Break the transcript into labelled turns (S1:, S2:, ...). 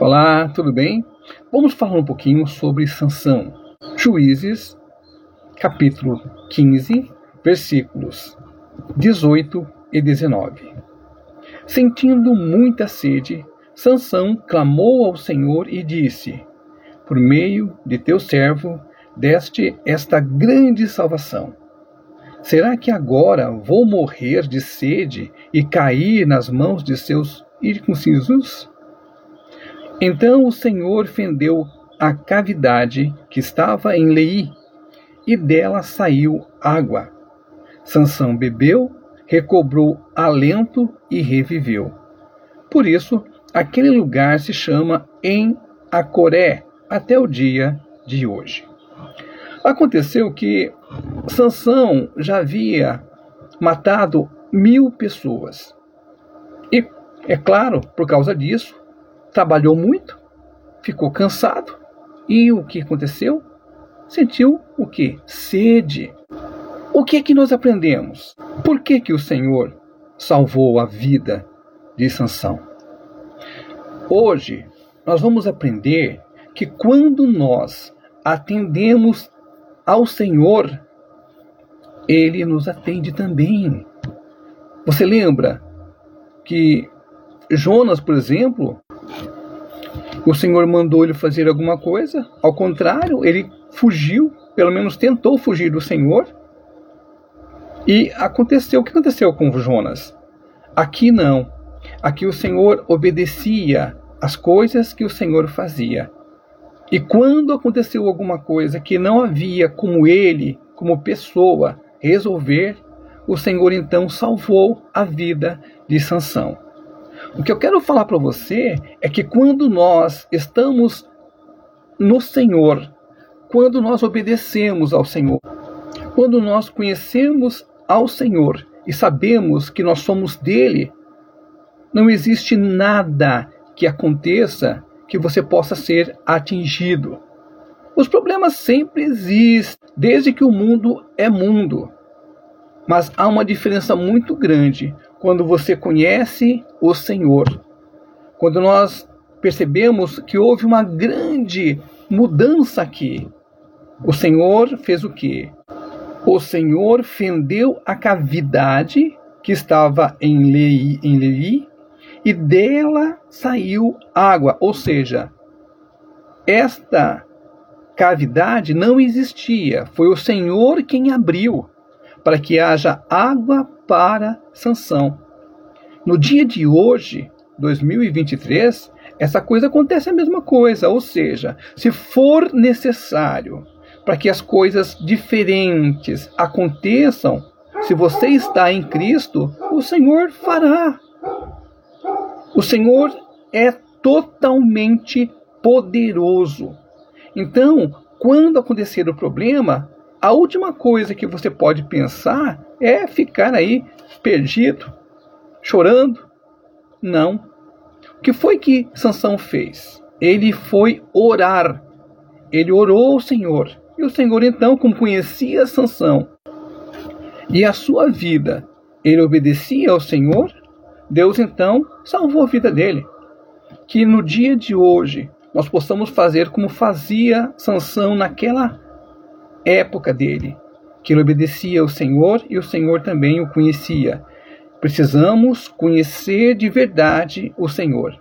S1: Olá, tudo bem? Vamos falar um pouquinho sobre Sansão. Juízes, capítulo 15, versículos 18 e 19. Sentindo muita sede, Sansão clamou ao Senhor e disse: Por meio de teu servo deste esta grande salvação. Será que agora vou morrer de sede e cair nas mãos de seus ircuncisos? Então o Senhor fendeu a cavidade que estava em Lei, e dela saiu água. Sansão bebeu, recobrou alento e reviveu. Por isso, aquele lugar se chama em Acoré até o dia de hoje. Aconteceu que Sansão já havia matado mil pessoas. E, é claro, por causa disso, trabalhou muito, ficou cansado e o que aconteceu? Sentiu o que? Sede. O que é que nós aprendemos? Por que que o Senhor salvou a vida de Sansão? Hoje nós vamos aprender que quando nós atendemos ao Senhor, ele nos atende também. Você lembra que Jonas, por exemplo, o Senhor mandou ele fazer alguma coisa, ao contrário, ele fugiu, pelo menos tentou fugir do Senhor. E aconteceu, o que aconteceu com Jonas? Aqui não. Aqui o Senhor obedecia às coisas que o Senhor fazia. E quando aconteceu alguma coisa que não havia como ele, como pessoa, resolver, o Senhor então salvou a vida de Sansão. O que eu quero falar para você é que quando nós estamos no Senhor, quando nós obedecemos ao Senhor, quando nós conhecemos ao Senhor e sabemos que nós somos dele, não existe nada que aconteça que você possa ser atingido. Os problemas sempre existem, desde que o mundo é mundo. Mas há uma diferença muito grande quando você conhece o Senhor. Quando nós percebemos que houve uma grande mudança aqui. O Senhor fez o quê? O Senhor fendeu a cavidade que estava em Leí, em Leí e dela saiu água, ou seja, esta cavidade não existia, foi o Senhor quem abriu para que haja água para Sansão. No dia de hoje, 2023, essa coisa acontece a mesma coisa, ou seja, se for necessário para que as coisas diferentes aconteçam, se você está em Cristo, o Senhor fará. O Senhor é totalmente poderoso. Então, quando acontecer o problema, a última coisa que você pode pensar é ficar aí perdido, chorando. Não. O que foi que Sansão fez? Ele foi orar. Ele orou ao Senhor. E o Senhor então, como conhecia Sansão e a sua vida, ele obedecia ao Senhor, Deus então salvou a vida dele. Que no dia de hoje nós possamos fazer como fazia Sansão naquela época dele, que ele obedecia ao Senhor e o Senhor também o conhecia. Precisamos conhecer de verdade o Senhor.